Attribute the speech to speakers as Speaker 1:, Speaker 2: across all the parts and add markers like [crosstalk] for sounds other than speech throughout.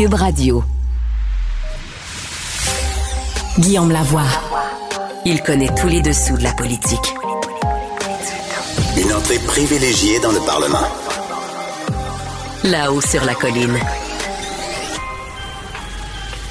Speaker 1: Cube Radio. Guillaume Lavoie. Il connaît tous les dessous de la politique.
Speaker 2: Une entrée privilégiée dans le Parlement.
Speaker 1: Là-haut sur la colline.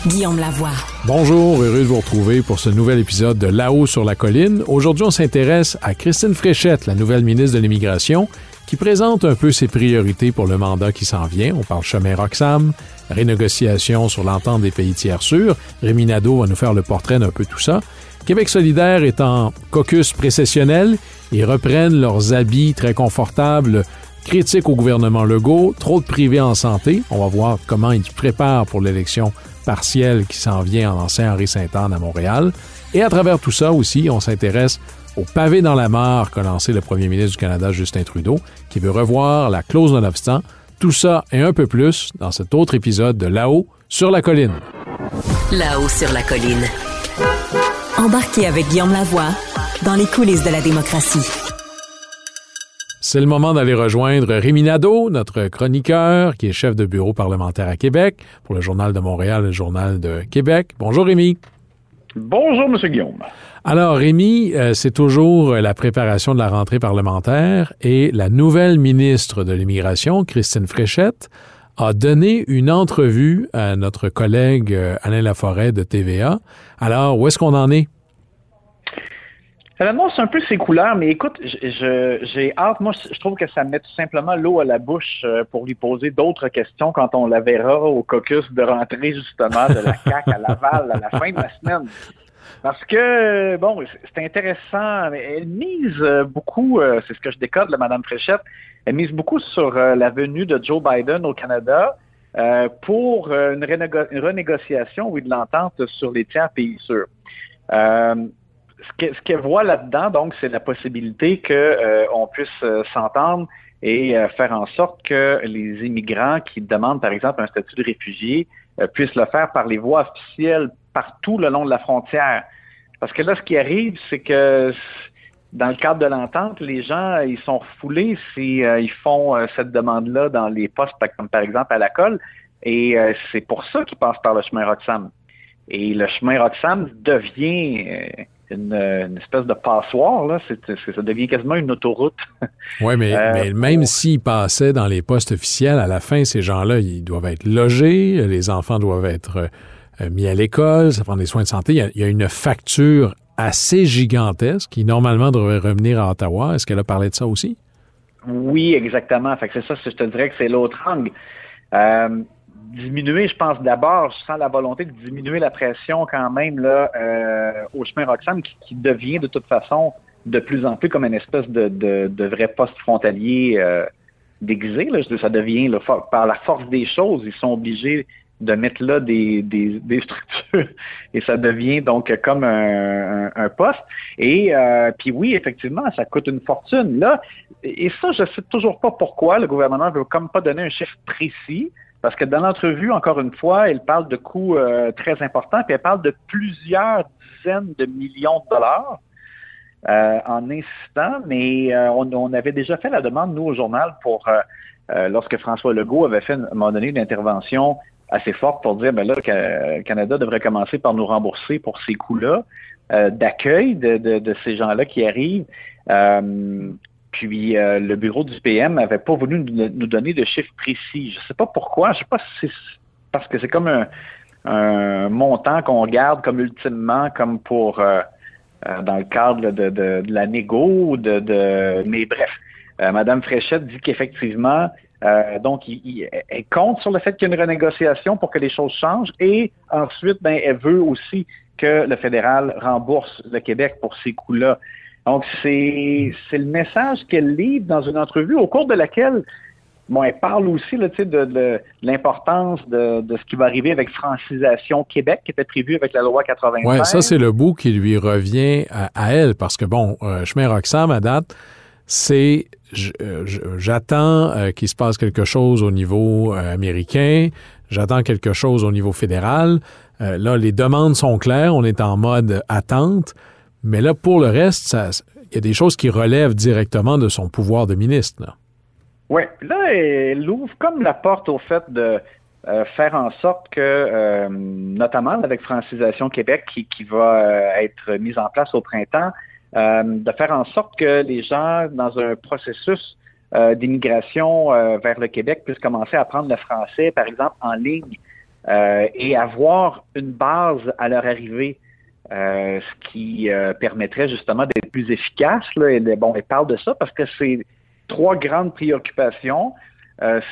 Speaker 1: Guillaume Lavoie.
Speaker 3: Bonjour, heureux de vous retrouver pour ce nouvel épisode de Là-haut sur la colline. Aujourd'hui, on s'intéresse à Christine Fréchette, la nouvelle ministre de l'Immigration, qui présente un peu ses priorités pour le mandat qui s'en vient. On parle chemin Roxham, renégociation sur l'entente des pays tiers sûrs. Rémi va nous faire le portrait d'un peu tout ça. Québec solidaire est en caucus précessionnel. Ils reprennent leurs habits très confortables, critiques au gouvernement Legault, trop de privés en santé. On va voir comment ils préparent pour l'élection partielle qui s'en vient en ancien Henri Sainte-Anne à Montréal. Et à travers tout ça aussi, on s'intéresse au pavé dans la mare qu'a lancé le premier ministre du Canada, Justin Trudeau, qui veut revoir la clause non-obstant. Tout ça et un peu plus dans cet autre épisode de Là-haut sur la colline.
Speaker 1: Là-haut sur la colline. Embarquez avec Guillaume Lavoie dans les coulisses de la démocratie.
Speaker 3: C'est le moment d'aller rejoindre Rémi Nadeau, notre chroniqueur, qui est chef de bureau parlementaire à Québec pour le Journal de Montréal et le Journal de Québec. Bonjour Rémi.
Speaker 4: Bonjour, M. Guillaume.
Speaker 3: Alors, Rémi, euh, c'est toujours la préparation de la rentrée parlementaire et la nouvelle ministre de l'Immigration, Christine Fréchette, a donné une entrevue à notre collègue euh, Alain Laforêt de TVA. Alors, où est-ce qu'on en est?
Speaker 4: Elle annonce un peu ses couleurs, mais écoute, j'ai hâte. Moi, je trouve que ça met tout simplement l'eau à la bouche euh, pour lui poser d'autres questions quand on la verra au caucus de rentrée, justement, de la [laughs] CAC à Laval à la fin de la semaine. Parce que, bon, c'est intéressant. Elle mise beaucoup, euh, c'est ce que je décode, Madame Fréchette, elle mise beaucoup sur euh, la venue de Joe Biden au Canada pour une, renégociation, oui, de l'entente sur les tiers pays sûrs ce qu'elle voit là-dedans, donc, c'est la possibilité qu'on euh, puisse euh, s'entendre et euh, faire en sorte que les immigrants qui demandent, par exemple, un statut de réfugié puissent le faire par les voies officielles partout le long de la frontière. Parce que là, ce qui arrive, c'est que dans le cadre de l'entente, les gens, ils sont refoulés si ils font cette demande-là dans les postes, comme par exemple à la colle. Et c'est pour ça qu'ils passent par le chemin Roxham. Et le chemin Roxham devient une, espèce de passoire, là. ça devient quasiment une autoroute. [laughs]
Speaker 3: Oui, mais, euh, même s'ils passaient dans les postes officiels, à la fin, ces gens-là, ils doivent être logés, les enfants doivent être euh, mis à l'école, ça prend des soins de santé. Il y, a, une facture assez gigantesque qui, normalement, devrait revenir à Ottawa. Est-ce qu'elle a parlé de ça aussi?
Speaker 4: Oui, exactement. Fait c'est ça, je te dirais que c'est l'autre angle. Euh, diminuer, je pense d'abord, je sens la volonté de diminuer la pression quand même là euh, au chemin Roxham qui, devient de toute façon de plus en plus comme une espèce de, de, vrai poste frontalier euh, déguisé. Ça devient par la force des choses, ils sont obligés de mettre là des, des, [laughs] structures et ça devient donc comme un, un, poste. Et euh, puis oui, effectivement, ça coûte une fortune. Là, et ça, je sais toujours pas pourquoi le gouvernement veut comme pas donner un chiffre précis. Parce que dans l'entrevue, encore une fois, elle parle de coûts euh, très importants, puis elle parle de plusieurs dizaines de millions de dollars euh, en insistant, mais euh, on, avait déjà fait la demande, nous, au journal, pour lorsque François Legault avait fait à un moment donné une intervention assez forte pour dire ben là, que Canada devrait commencer par nous rembourser pour ces coûts-là d'accueil de, de, ces gens-là qui arrivent. Puis euh, le bureau du PM n'avait pas voulu nous, donner de chiffres précis. Je ne sais pas pourquoi. Je sais pas si c'est parce que c'est comme un, montant qu'on garde comme ultimement, comme pour euh, euh, dans le cadre de, la négo, de, de mais bref. Madame Fréchette dit qu'effectivement, donc, elle compte sur le fait qu'il y ait une renégociation pour que les choses changent et ensuite, ben, elle veut aussi que le fédéral rembourse le Québec pour ces coûts-là. Donc, c'est le message qu'elle livre dans une entrevue au cours de laquelle bon, elle parle aussi de, l'importance de, ce qui va arriver avec Francisation Québec, qui était prévu avec la loi 85.
Speaker 3: Oui, ça, c'est le bout qui lui revient à, à elle, parce que, bon, euh, chemin Roxham, à date, c'est j'attends euh, qu'il se passe quelque chose au niveau euh, américain, j'attends quelque chose au niveau fédéral. Euh, là, les demandes sont claires, on est en mode attente, mais là, pour le reste, il y a des choses qui relèvent directement de son pouvoir de ministre.
Speaker 4: Oui, là, elle ouvre comme la porte au fait de faire en sorte que, notamment avec Francisation Québec, qui va être mise en place au printemps, euh, de faire en sorte que les gens, dans un processus euh, d'immigration euh, vers le Québec, puissent commencer à apprendre le français, par exemple, en ligne, et avoir une base à leur arrivée. ce qui permettrait justement d'être plus efficace. Là, bon, elle parle de ça parce que c'est trois grandes préoccupations.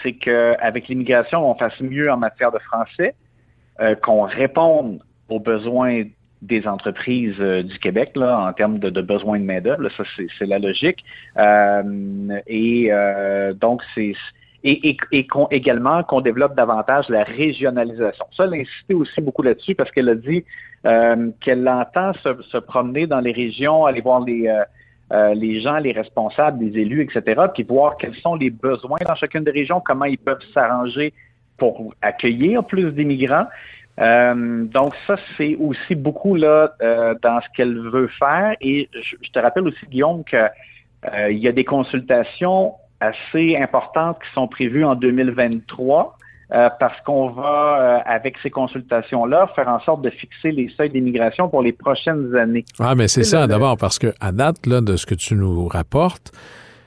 Speaker 4: c'est qu'avec l'immigration, on fasse mieux en matière de français, qu'on réponde aux besoins des entreprises euh, du Québec là, en termes de, de besoins de main-d'œuvre. Ça, c'est la logique. Euh, et euh, donc, c'est. Et, et, et également qu'on développe davantage la régionalisation. Ça, elle a insisté aussi beaucoup là-dessus parce qu'elle a dit qu'elle entend se, se, promener dans les régions, aller voir les, les gens, les responsables, les élus, etc., puis voir quels sont les besoins dans chacune des régions, comment ils peuvent s'arranger pour accueillir plus d'immigrants. Euh, donc ça, c'est aussi beaucoup là euh, dans ce qu'elle veut faire. Et je, te rappelle aussi, Guillaume, qu'il euh, y a des consultations assez importantes qui sont prévues en 2023. parce qu'on va, avec ces consultations-là, faire en sorte de fixer les seuils d'immigration pour les prochaines années.
Speaker 3: Ah, mais c'est ça, d'abord, parce que à date là, de ce que tu nous rapportes,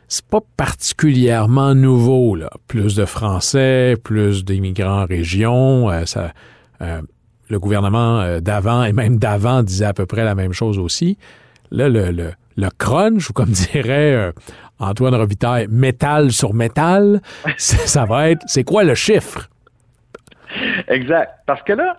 Speaker 3: c'est pas particulièrement nouveau. Là. Plus de Français, plus d'immigrants en région, ça, euh, le gouvernement euh, d'avant et même d'avant disait à peu près la même chose aussi. Là, le, le, le crunch, ou comme [laughs] dirait euh, Antoine Robitaille, métal sur métal, ça va être, c'est quoi le chiffre?
Speaker 4: Exact. Parce que là,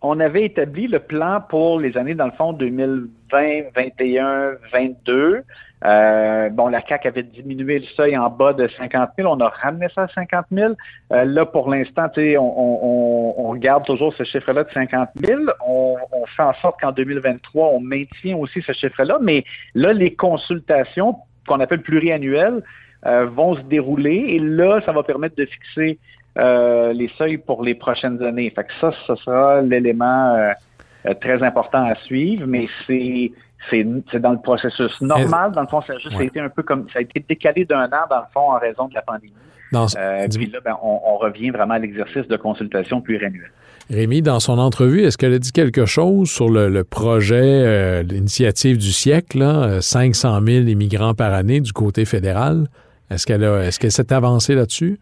Speaker 4: on avait établi le plan pour les années, dans le fond, 2020, 2021, 2022. Euh, bon, la CAC avait diminué le seuil en bas de 50 000. On a ramené ça à 50 000. Euh, là, pour l'instant, on, on, on, garde toujours ce chiffre-là de 50 000. On, on fait en sorte qu'en 2023, on maintient aussi ce chiffre-là. Mais là, les consultations qu'on appelle pluriannuelles euh, vont se dérouler. Et là, ça va permettre de fixer euh, les seuils pour les prochaines années. Fait que ça, ce sera l'élément euh, très important à suivre. Mais c'est c'est dans le processus normal. Dans le fond, ça a juste été un peu comme ça a été décalé d'un an, dans le fond, en raison de la pandémie. Euh, puis là, ben, on, revient vraiment à l'exercice de consultation pluriannuelle.
Speaker 3: Rémi, dans son entrevue, est-ce qu'elle a dit quelque chose sur le, projet, euh, l'initiative du siècle, là, 500 euh, 000 immigrants par année du côté fédéral? Est-ce qu'elle a, est-ce qu'elle s'est avancée là-dessus?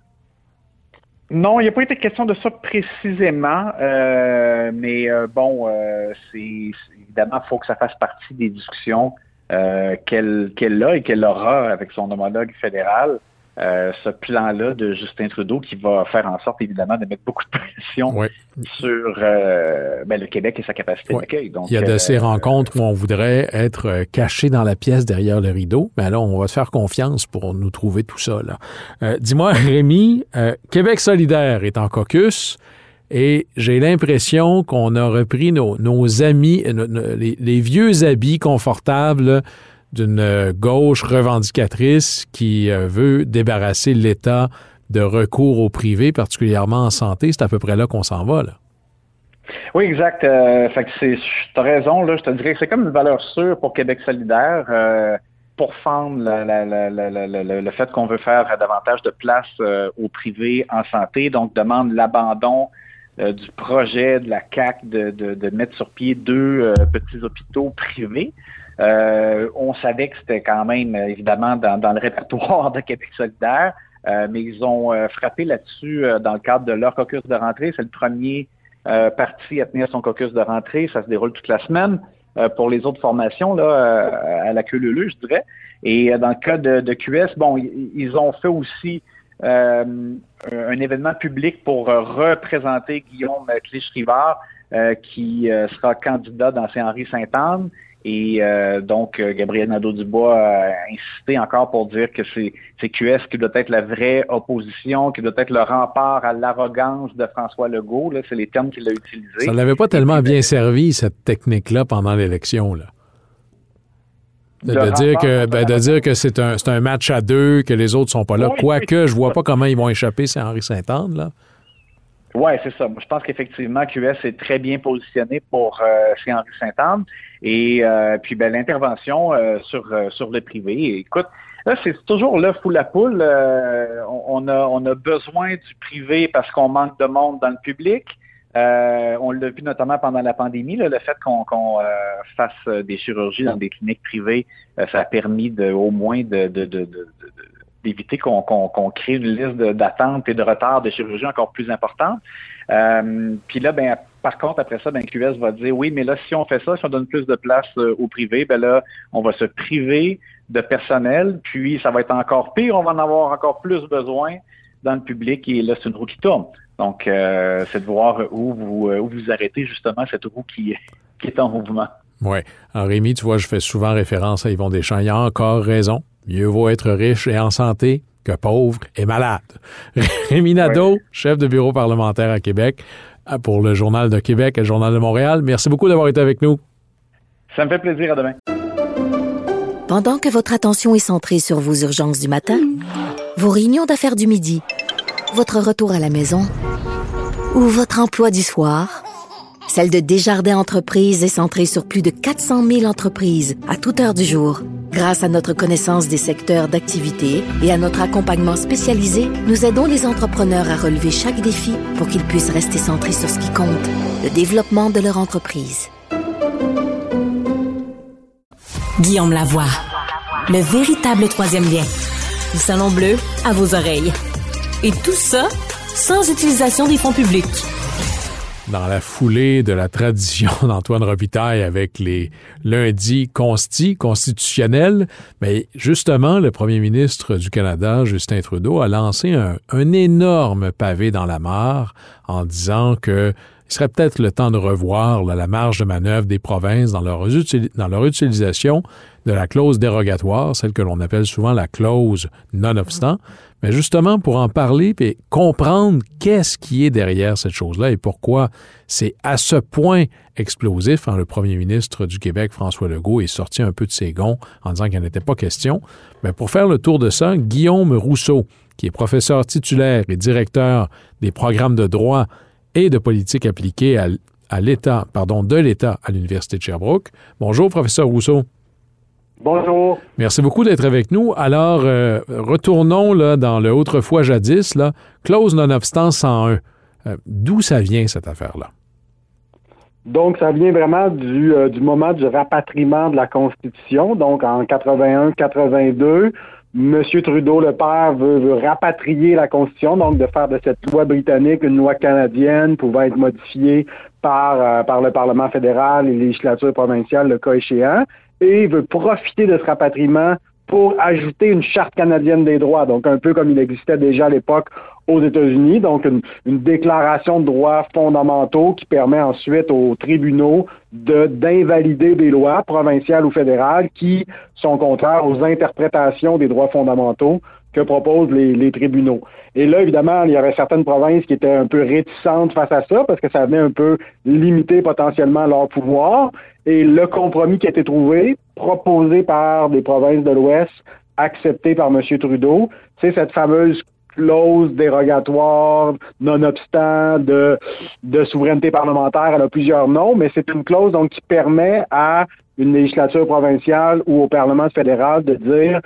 Speaker 4: Non, il n'y a pas été question de ça précisément, euh, mais euh, bon, euh, c'est évidemment, il faut que ça fasse partie des discussions qu'elle qu'elle a et qu'elle aura avec son homologue fédéral. Euh, ce plan-là de Justin Trudeau qui va faire en sorte, évidemment, de mettre beaucoup de pression sur euh, ben, le Québec et sa capacité d'accueil.
Speaker 3: Il y a de ces euh, rencontres où on voudrait être caché dans la pièce derrière le rideau, mais là, on va se faire confiance pour nous trouver tout ça. Dis-moi, [laughs] Rémi, Québec solidaire est en caucus. Et j'ai l'impression qu'on a repris nos, amis, les, les, vieux habits confortables d'une euh, gauche revendicatrice qui euh, veut débarrasser l'État de recours au privé, particulièrement en santé. C'est à peu près là qu'on s'en va.
Speaker 4: Oui, exact. Euh, fait que c'est, as raison, là, je te dirais que c'est comme une valeur sûre pour Québec solidaire euh, pour fendre le fait qu'on veut faire davantage de place au privé en santé, donc demande l'abandon du projet de la CAC de mettre sur pied deux petits hôpitaux privés. Euh, on savait que c'était quand même, évidemment, dans, le répertoire de Québec solidaire, euh, mais ils ont euh, frappé là-dessus dans le cadre de leur caucus de rentrée. C'est le premier parti à tenir son caucus de rentrée. Ça se déroule toute la semaine. pour les autres formations, là, à la queue leu, je dirais. Et dans le cas de, QS, bon, ils ont fait aussi un événement public pour représenter Guillaume Clich-Rivard, qui sera candidat dans Saint-Henri-Sainte-Anne Et euh, donc, euh, Gabriel Nadeau-Dubois a insisté encore pour dire que c'est QS qui doit être la vraie opposition, qui doit être le rempart à l'arrogance de François Legault. C'est les termes qu'il a utilisés.
Speaker 3: Ça n'avait pas tellement bien servi, cette technique-là, pendant l'élection. Là. De, dire que, ben, de dire que c'est un, un match à deux, que les autres sont pas là. Quoique, je vois pas comment ils vont échapper, c'est Henri Saint-Anne, là.
Speaker 4: Oui, c'est ça. je pense qu'effectivement, QS est très bien positionné pour euh, Henri Saint-Anne. Et euh, puis ben, l'intervention euh, sur, euh, sur le privé. Écoute, là, c'est toujours le fou la poule. On, a, on a besoin du privé parce qu'on manque de monde dans le public. on l'a vu notamment pendant la pandémie, le fait qu'on fasse des chirurgies dans des cliniques privées, ça a permis de, au moins de, de, de, d'éviter qu'on crée une liste d'attente et de retard de chirurgie encore plus importante. Euh, puis là, ben, par contre, après ça, ben, QS va dire oui, mais là, si on fait ça, si on donne plus de place euh, au privé, ben là, on va se priver de personnel, puis ça va être encore pire, on va en avoir encore plus besoin dans le public, et là, c'est une roue qui tourne. Donc, euh, c'est de voir où vous, où vous arrêtez justement cette roue qui, qui est en mouvement.
Speaker 3: Oui. Rémi, tu vois, je fais souvent référence à Yvon Deschamps. Il a encore raison. Mieux vaut être riche et en santé que pauvre et malade. [laughs] Rémi Nadeau, chef de bureau parlementaire à Québec, euh, pour le Journal de Québec et le Journal de Montréal. Merci beaucoup d'avoir été avec nous.
Speaker 4: Ça me fait plaisir. À demain.
Speaker 5: Pendant que votre attention est centrée sur vos urgences du matin, vos réunions d'affaires du midi, votre retour à la maison ou votre emploi du soir, celle de Desjardins Entreprises est centrée sur plus de 400 000 entreprises à toute heure du jour. Grâce à notre connaissance des secteurs d'activité et à notre accompagnement spécialisé, nous aidons les entrepreneurs à relever chaque défi pour qu'ils puissent rester centrés sur ce qui compte, le développement de leur entreprise.
Speaker 1: Guillaume Lavoie, le véritable troisième lien. Du Salon Bleu à vos oreilles. Et tout ça sans utilisation des fonds publics
Speaker 3: dans la foulée de la tradition [laughs] d'Antoine Robitaille avec les lundis consti, constitutionnels, mais justement, le premier ministre du Canada, Justin Trudeau, a lancé un, énorme pavé dans la mare en disant que il serait peut-être le temps de revoir la marge de manœuvre des provinces dans leur, dans leur utilisation de la clause dérogatoire, celle que l'on appelle souvent la clause non-obstant, mais justement pour en parler et comprendre qu'est-ce qui est derrière cette chose-là et pourquoi c'est à ce point explosif. Hein, le premier ministre du Québec, François Legault, est sorti un peu de ses gonds en disant qu'il n'était pas question. Mais pour faire le tour de ça, Guillaume Rousseau, qui est professeur titulaire et directeur des programmes de droit et de politique appliquée à, à l'État, pardon, de l'État à l'Université de Sherbrooke. Bonjour, professeur Rousseau.
Speaker 6: Bonjour.
Speaker 3: Merci beaucoup d'être avec nous. Alors, euh, retournons là, dans le autrefois jadis, là, clause non-obstant 101. Euh, d'où ça vient, cette affaire-là?
Speaker 6: Donc, ça vient vraiment du, euh, du moment du rapatriement de la Constitution. Donc, en 81-82, M. Trudeau, le père, veut, veut, rapatrier la Constitution, donc de faire de cette loi britannique une loi canadienne pouvant être modifiée par, par le Parlement fédéral et les législatures provinciales, le cas échéant et veut profiter de ce rapatriement pour ajouter une charte canadienne des droits, donc un peu comme il existait déjà à l'époque aux États-Unis, donc une, déclaration de droits fondamentaux qui permet ensuite aux tribunaux de d'invalider des lois provinciales ou fédérales qui sont contraires aux interprétations des droits fondamentaux que proposent les, les, tribunaux. Et là, évidemment, il y aurait certaines provinces qui étaient un peu réticentes face à ça parce que ça venait un peu limiter potentiellement leur pouvoir. Et le compromis qui a été trouvé, proposé par des provinces de l'Ouest, accepté par M. Trudeau, c'est cette fameuse clause dérogatoire, nonobstant de, de souveraineté parlementaire. Elle a plusieurs noms, mais c'est une clause donc qui permet à une législature provinciale ou au Parlement fédéral de dire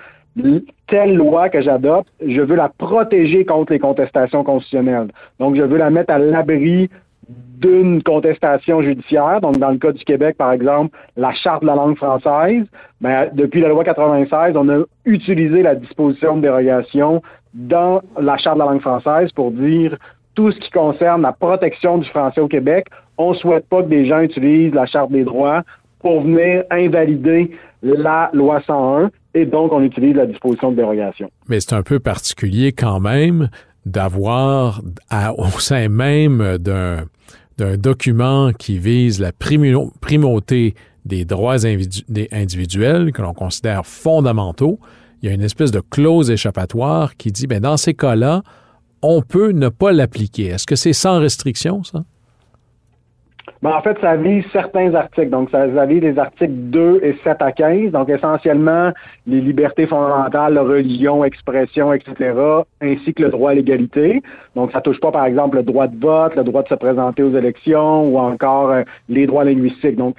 Speaker 6: telle loi que j'adopte, je veux la protéger contre les contestations constitutionnelles. Donc, je veux la mettre à l'abri d'une contestation judiciaire. Donc, dans le cas du Québec, par exemple, la charte de la langue française, ben, depuis la loi 96, on a utilisé la disposition de dérogation dans la charte de la langue française pour dire tout ce qui concerne la protection du français au Québec. On ne souhaite pas que des gens utilisent la charte des droits pour venir invalider la loi 101 et donc on utilise la disposition de dérogation.
Speaker 3: Mais c'est un peu particulier quand même d'avoir au sein même d'un document qui vise la primauté des droits individuels que l'on considère fondamentaux, il y a une espèce de clause échappatoire qui dit, ben, dans ces cas-là, on peut ne pas l'appliquer. Est-ce que c'est sans restriction, ça?
Speaker 6: Ben, en fait, ça vise certains articles. Donc, ça, vise les articles 2 et 7 à 15. Donc, essentiellement, les libertés fondamentales, la religion, expression, etc., ainsi que le droit à l'égalité. Donc, ça touche pas, par exemple, le droit de vote, le droit de se présenter aux élections ou encore euh, les droits linguistiques. Donc,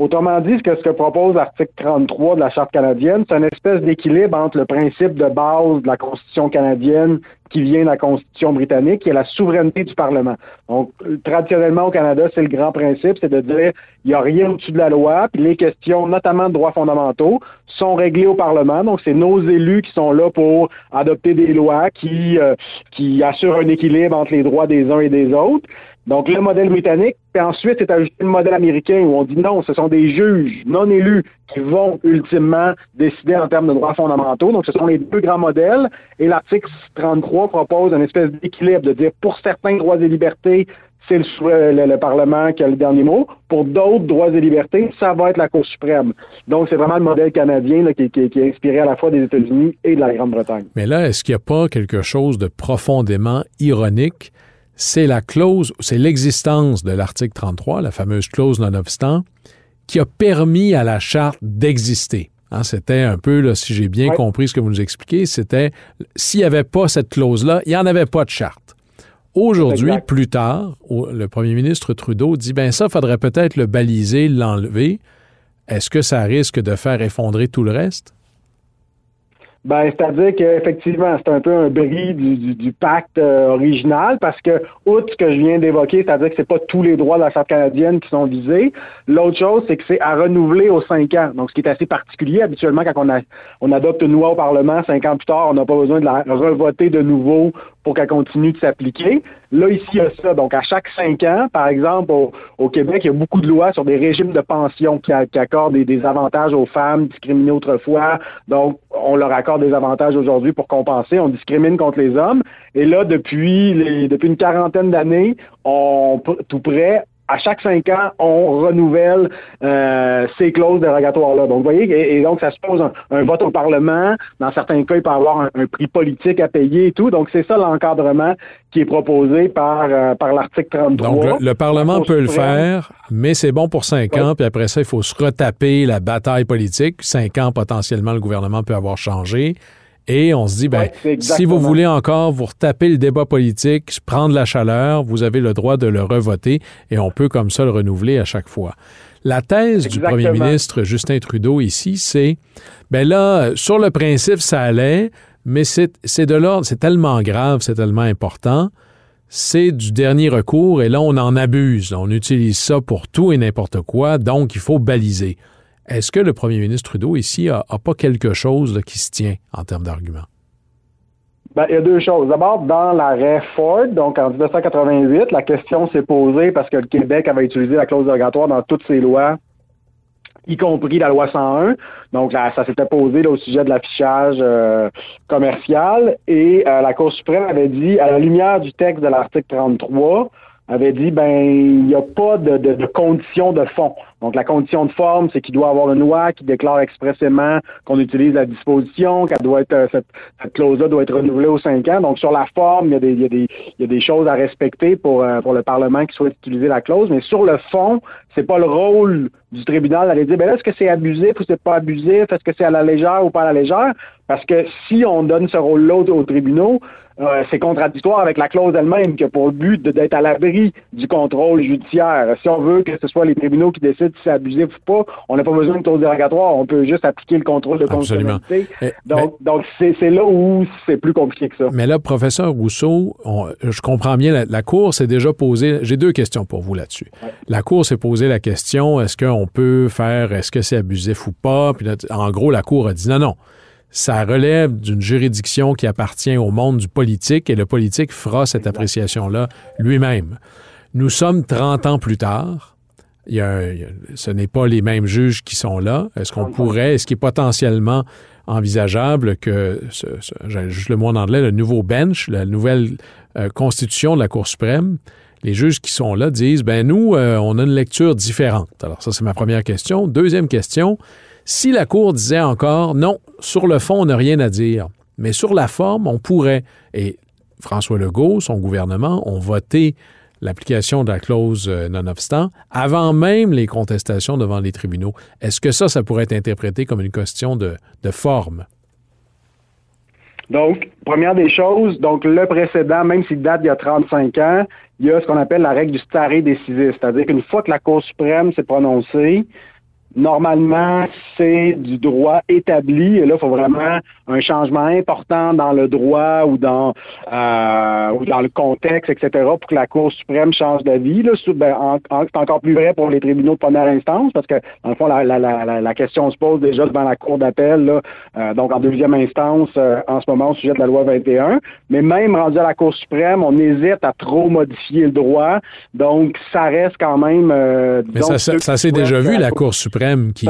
Speaker 6: Autrement dit, ce que, ce que propose l'article 33 de la Charte canadienne, c'est une espèce d'équilibre entre le principe de base de la Constitution canadienne qui vient de la Constitution britannique, qui est la souveraineté du Parlement. Donc, traditionnellement au Canada, c'est le grand principe, c'est de dire il n'y a rien au-dessus de la loi, puis les questions, notamment de droits fondamentaux, sont réglées au Parlement. Donc, c'est nos élus qui sont là pour adopter des lois qui, euh, qui assurent un équilibre entre les droits des uns et des autres. Donc, le modèle britannique, puis ensuite, c'est ajouté le modèle américain où on dit non, ce sont des juges non élus qui vont ultimement décider en termes de droits fondamentaux. Donc, ce sont les deux grands modèles. Et l'article 33 propose une espèce d'équilibre, de dire pour certains droits et libertés, c'est le, le, le, Parlement qui a le dernier mot. Pour d'autres droits et libertés, ça va être la Cour suprême. Donc, c'est vraiment le modèle canadien qui, est inspiré à la fois des États-Unis et de la Grande-Bretagne.
Speaker 3: Mais là, est-ce qu'il n'y a pas quelque chose de profondément ironique c'est la clause, c'est l'existence de l'article 33, la fameuse clause non-obstant, qui a permis à la charte d'exister. Hein, c'était un peu, là, si j'ai bien ouais. compris ce que vous nous expliquez, c'était s'il n'y avait pas cette clause-là, il n'y en avait pas de charte. Aujourd'hui, plus tard, le premier ministre Trudeau dit ben ça, faudrait peut-être le baliser, l'enlever. Est-ce que ça risque de faire effondrer tout le reste?
Speaker 6: Ben, c'est-à-dire qu'effectivement, c'est un peu un bris du, du, du pacte euh, original parce que, outre ce que je viens d'évoquer, c'est-à-dire que c'est pas tous les droits de la Charte canadienne qui sont visés. L'autre chose, c'est que c'est à renouveler aux cinq ans. Donc, ce qui est assez particulier, habituellement, quand on, a, on adopte une loi au Parlement, cinq ans plus tard, on n'a pas besoin de la revoter de nouveau pour qu'elle continue de s'appliquer. Là, ici, il y a ça. Donc, à chaque cinq ans, par exemple, au, Québec, il y a beaucoup de lois sur des régimes de pension qui, qui accordent des, des, avantages aux femmes discriminées autrefois. Donc, on leur accorde des avantages aujourd'hui pour compenser. On discrimine contre les hommes. Et là, depuis, les, depuis une quarantaine d'années, on, tout près, à chaque cinq ans, on renouvelle euh, ces clauses dérogatoires-là. Donc, vous voyez, et, et, donc ça se pose un, un, vote au Parlement. Dans certains cas, il peut y avoir un, un prix politique à payer et tout. Donc, c'est ça l'encadrement qui est proposé par, euh, par l'article 33.
Speaker 3: Donc, le, le Parlement peut le faire, mais c'est bon pour cinq ouais. ans, puis après ça, il faut se retaper la bataille politique. Cinq ans, potentiellement, le gouvernement peut avoir changé. Et on se dit, ben, ouais, si vous voulez encore vous retaper le débat politique, prendre la chaleur, vous avez le droit de le revoter et on peut comme ça le renouveler à chaque fois. La thèse Exactement. du premier ministre Justin Trudeau ici, c'est, ben là, sur le principe, ça allait, mais c'est de l'ordre, c'est tellement grave, c'est tellement important, c'est du dernier recours et là, on en abuse. On utilise ça pour tout et n'importe quoi, donc il faut baliser. Est-ce que le premier ministre Trudeau ici a, pas quelque chose qui se tient en termes d'argument?
Speaker 6: Ben, il y a deux choses. D'abord, dans l'arrêt Ford, donc en 1988, la question s'est posée parce que le Québec avait utilisé la clause dérogatoire dans toutes ses lois, y compris la loi 101. Donc, là, ça s'était posé au sujet de l'affichage euh, commercial. Et euh, la Cour suprême avait dit, à la lumière du texte de l'article 33, avait dit ben il n'y a pas de, de, de condition de fond. Donc la condition de forme, c'est qu'il doit avoir une loi qui déclare expressément qu'on utilise la disposition, qu'elle doit être cette, cette clause-là doit être renouvelée aux cinq ans. Donc sur la forme, il y a des, il y a des, il y a des choses à respecter pour, euh, pour le Parlement qui souhaite utiliser la clause, mais sur le fond, c'est pas le rôle du tribunal d'aller dire ben est-ce que c'est abusif ou c'est pas abusif, est-ce que c'est à la légère ou pas à la légère? Parce que si on donne ce rôle-là aux tribunaux, euh, c'est contradictoire avec la clause elle-même qui a pour but d'être à l'abri du contrôle judiciaire. Si on veut que ce soit les tribunaux qui décident si c'est abusif ou pas, on n'a pas besoin de clause dérogatoire, on peut juste appliquer le contrôle de constitutionnalité. Donc, mais, donc c'est là où c'est plus compliqué que ça.
Speaker 3: Mais là, professeur Rousseau, on, je comprends bien, la, la Cour s'est déjà posée, j'ai deux questions pour vous là-dessus. Ouais. La Cour s'est posé la question, est-ce qu'on peut faire, est-ce que c'est abusif ou pas? Puis là, en gros, la Cour a dit non, non ça relève d'une juridiction qui appartient au monde du politique et le politique fera cette appréciation-là lui-même. Nous sommes 30 ans plus tard. Il y a, ce n'est pas les mêmes juges qui sont là. Est-ce qu'on pourrait, est-ce qu'il est potentiellement envisageable que, ce, ce, j'ai juste le mot en anglais, le nouveau bench, la nouvelle euh, constitution de la Cour suprême, les juges qui sont là disent, ben nous, euh, on a une lecture différente. Alors ça, c'est ma première question. Deuxième question, si la Cour disait encore, non, sur le fond, on n'a rien à dire, mais sur la forme, on pourrait, et François Legault, son gouvernement, ont voté l'application de la clause euh, nonobstant avant même les contestations devant les tribunaux. Est-ce que ça, ça pourrait être interprété comme une question de, forme?
Speaker 6: Donc, première des choses, donc le précédent, même s'il date d'il y a 35 ans, il y a ce qu'on appelle la règle du stare décisif, c'est-à-dire qu'une fois que la Cour suprême s'est prononcée, normalement, c'est du droit établi. Et là, il faut vraiment un changement important dans le droit ou dans euh, ou dans le contexte, etc., pour que la Cour suprême change d'avis. Là, ben, c'est encore plus vrai pour les tribunaux de première instance, parce que, dans le fond, la, la, la, la question se pose déjà devant la Cour d'appel, euh, donc en deuxième instance, euh, en ce moment, au sujet de la loi 21. Mais même rendu à la Cour suprême, on hésite à trop modifier le droit. Donc, ça reste quand même...
Speaker 3: Euh, Mais ça, ça s'est déjà vu, la Cour suprême qui,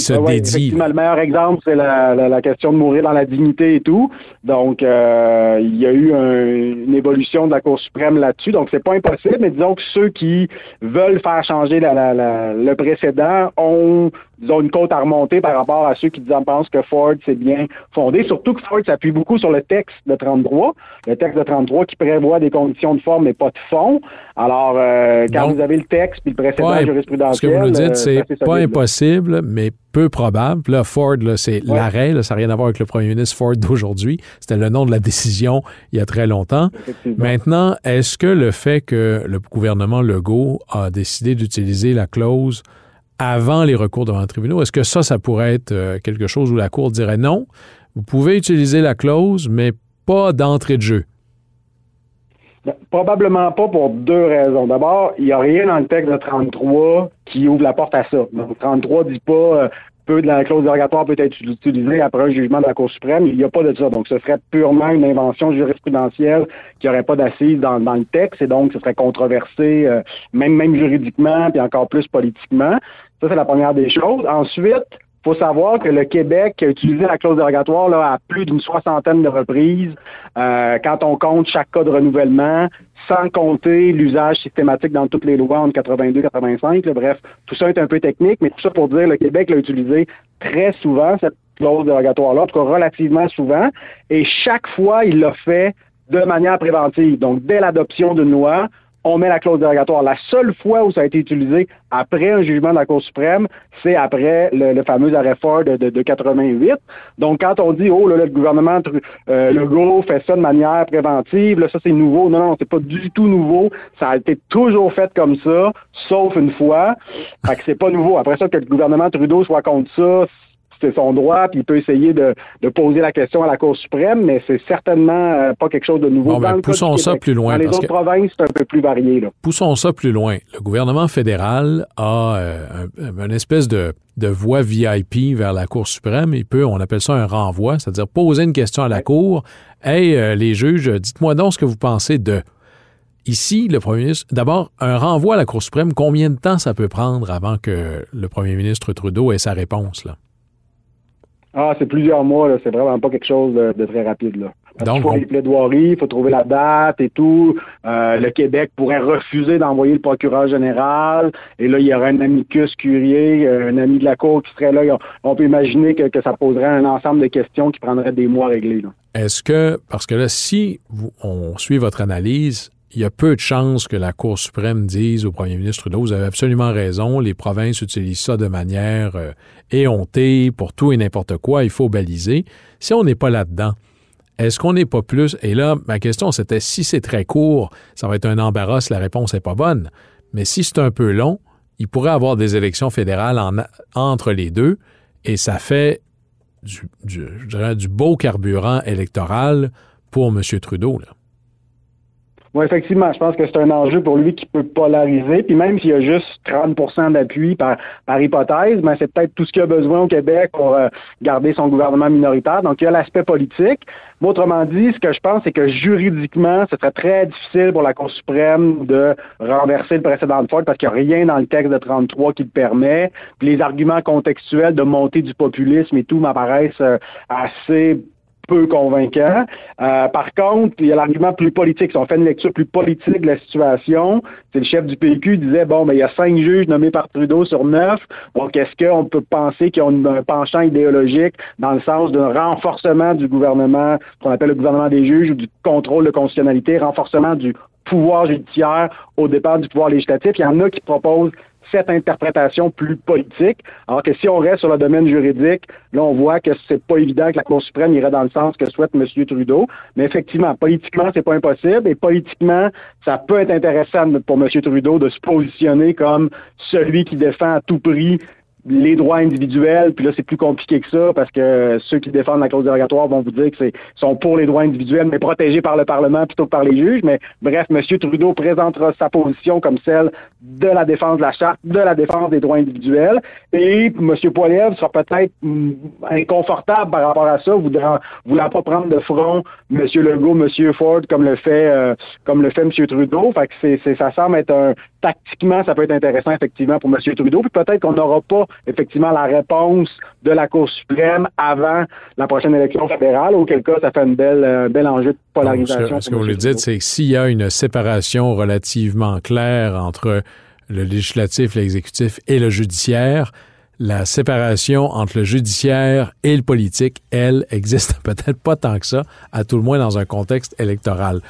Speaker 3: se ah dédie.
Speaker 6: Le meilleur exemple, c'est la, question de mourir dans la dignité et tout. Donc, euh, il y a eu une évolution de la Cour suprême là-dessus. Donc, c'est pas impossible, mais disons que ceux qui veulent faire changer le précédent ont disons, une côte à remonter par rapport à ceux qui disent, pensent que Ford c'est bien fondé. Surtout que Ford s'appuie beaucoup sur le texte de 33, le texte de 33 qui prévoit des conditions de forme mais pas de fond. Alors, euh, quand vous avez le texte puis le précédent jurisprudentiel...
Speaker 3: Ce que vous nous dites, euh, c'est pas impossible, mais peu probable. Là, Ford, là, c'est l'arrêt, ça n'a rien à voir avec le premier ministre Ford d'aujourd'hui. C'était le nom de la décision il y a très longtemps. Maintenant, est-ce que le fait que le gouvernement Legault a décidé d'utiliser la clause avant les recours devant le tribunal. Est-ce que ça, ça pourrait être euh, quelque chose où la Cour dirait non, vous pouvez utiliser la clause, mais pas d'entrée de jeu?
Speaker 6: Ben, probablement pas pour deux raisons. D'abord, il n'y a rien dans le texte de 33 qui ouvre la porte à ça. Donc, 33 dit pas euh, peu de la clause dérogatoire peut être utilisée après un jugement de la Cour suprême. Il n'y a pas de ça. Donc, ce serait purement une invention jurisprudentielle qui n'aurait pas d'assise dans, le texte et donc ce serait controversé, euh, même, même juridiquement, puis encore plus politiquement. Ça, c'est la première des choses. Ensuite, faut savoir que le Québec a utilisé la clause dérogatoire là, à plus d'une soixantaine de reprises euh, quand on compte chaque cas de renouvellement, sans compter l'usage systématique dans toutes les lois entre 82 et 85. Bref, tout ça est un peu technique, mais tout ça pour dire que le Québec l'a utilisé très souvent, cette clause dérogatoire-là, en tout cas relativement souvent, et chaque fois, il l'a fait de manière préventive. Donc, dès l'adoption d'une loi, on met la clause dérogatoire. La seule fois où ça a été utilisé après un jugement de la Cour suprême, c'est après le, fameux arrêt Ford de, de, 88. Donc, quand on dit, oh, là, le gouvernement euh, Legault fait ça de manière préventive, là, ça c'est nouveau. Non, non, c'est pas du tout nouveau. Ça a été toujours fait comme ça, sauf une fois. Fait que c'est pas nouveau. Après ça, que le gouvernement Trudeau soit contre ça, c'est son droit, puis il peut essayer de, poser la question à la Cour suprême, mais c'est certainement euh, pas quelque chose de nouveau.
Speaker 3: Bon, ben, poussons ça plus loin.
Speaker 6: Dans les autres provinces, c'est un peu plus varié. Là.
Speaker 3: Poussons ça plus loin. Le gouvernement fédéral a euh, une espèce de, de voie VIP vers la Cour suprême. Il peut, on appelle ça un renvoi, c'est-à-dire poser une question à la Cour. Hey, euh, les juges, dites-moi donc ce que vous pensez de. Ici, le premier ministre, d'abord, un renvoi à la Cour suprême, combien de temps ça peut prendre avant que le premier ministre Trudeau ait sa réponse? Là?
Speaker 6: Ah, c'est plusieurs mois, là. C'est vraiment pas quelque chose de, très rapide, là. Donc, il faut les plaidoiries, il faut trouver la date et tout. Euh, le Québec pourrait refuser d'envoyer le procureur général. Et là, il y aurait un amicus curier, euh, un ami de la Cour qui serait là. On peut imaginer que, ça poserait un ensemble de questions qui prendraient des mois à régler.
Speaker 3: Est-ce que, parce que là, si on suit votre analyse, il y a peu de chances que la Cour suprême dise au premier ministre Trudeau, vous avez absolument raison, les provinces utilisent ça de manière euh, éhontée pour tout et n'importe quoi, il faut baliser. Si on n'est pas là-dedans, est-ce qu'on n'est pas plus... Et là, ma question, c'était si c'est très court, ça va être un embarras, la réponse n'est pas bonne. Mais si c'est un peu long, il pourrait avoir des élections fédérales entre les deux, et ça fait du, du, du beau carburant électoral pour M. Trudeau. Là.
Speaker 6: Oui, effectivement, je pense que c'est un enjeu pour lui qui peut polariser. Puis même s'il y a juste 30% d'appui par, par hypothèse, ben c'est peut-être tout ce qu'il a besoin au Québec pour euh, garder son gouvernement minoritaire. Donc, il y a l'aspect politique. Autrement dit, ce que je pense, c'est que juridiquement, ce serait très difficile pour la Cour suprême de renverser le précédent de Ford parce qu'il n'y a rien dans le texte de 33 qui le permet. Les arguments contextuels de montée du populisme et tout m'apparaissent euh, assez peu convaincant. Euh, par contre, il y a l'argument plus politique. Si on fait une lecture plus politique de la situation, c'est le chef du PQ qui disait, bon, mais il y a cinq juges nommés par Trudeau sur neuf. Donc, est-ce qu'on peut penser qu'ils ont un penchant idéologique dans le sens d'un renforcement du gouvernement, ce qu'on appelle le gouvernement des juges ou du contrôle de constitutionnalité, renforcement du pouvoir judiciaire au départ du pouvoir législatif? Il y en a qui proposent cette interprétation plus politique. Alors que si on reste sur le domaine juridique, là, on voit que c'est pas évident que la Cour suprême irait dans le sens que souhaite M. Trudeau. Mais effectivement, politiquement, c'est pas impossible. Et politiquement, ça peut être intéressant pour M. Trudeau de se positionner comme celui qui défend à tout prix les droits individuels, puis là, c'est plus compliqué que ça parce que ceux qui défendent la clause dérogatoire vont vous dire que c'est sont pour les droits individuels, mais protégés par le Parlement plutôt que par les juges. Mais bref, M. Trudeau présentera sa position comme celle de la défense de la charte, de la défense des droits individuels. Et M. Poiliev sera peut-être inconfortable par rapport à ça, voulant, voulant pas prendre de front M. Legault, M. Ford comme le fait euh, comme le fait M. Trudeau. Fait que c'est, ça semble être un tactiquement, ça peut être intéressant effectivement pour M. Trudeau. Puis peut-être qu'on n'aura pas effectivement la réponse de la Cour suprême avant la prochaine élection fédérale, auquel cas ça fait un bel, euh, bel enjeu de polarisation.
Speaker 3: ce, que vous voulez dire, c'est que s'il y a une séparation relativement claire entre le législatif, l'exécutif et le judiciaire, la séparation entre le judiciaire et le politique, elle, [laughs] existe peut-être pas tant que ça, à tout le moins dans un contexte électoral.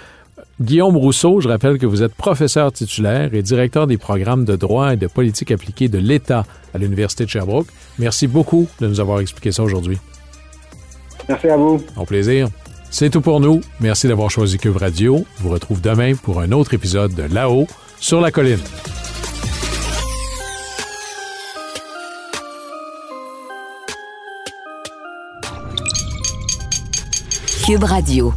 Speaker 3: Guillaume Rousseau, je rappelle que vous êtes professeur titulaire et directeur des programmes de droit et de politique appliquée de l'État à l'Université de Sherbrooke. Merci beaucoup de nous avoir expliqué ça aujourd'hui.
Speaker 6: Merci à vous.
Speaker 3: Au plaisir. C'est tout pour nous. Merci d'avoir choisi Cube Radio. Je vous retrouve demain pour un autre épisode de Là-haut sur la colline.
Speaker 1: Cube Radio.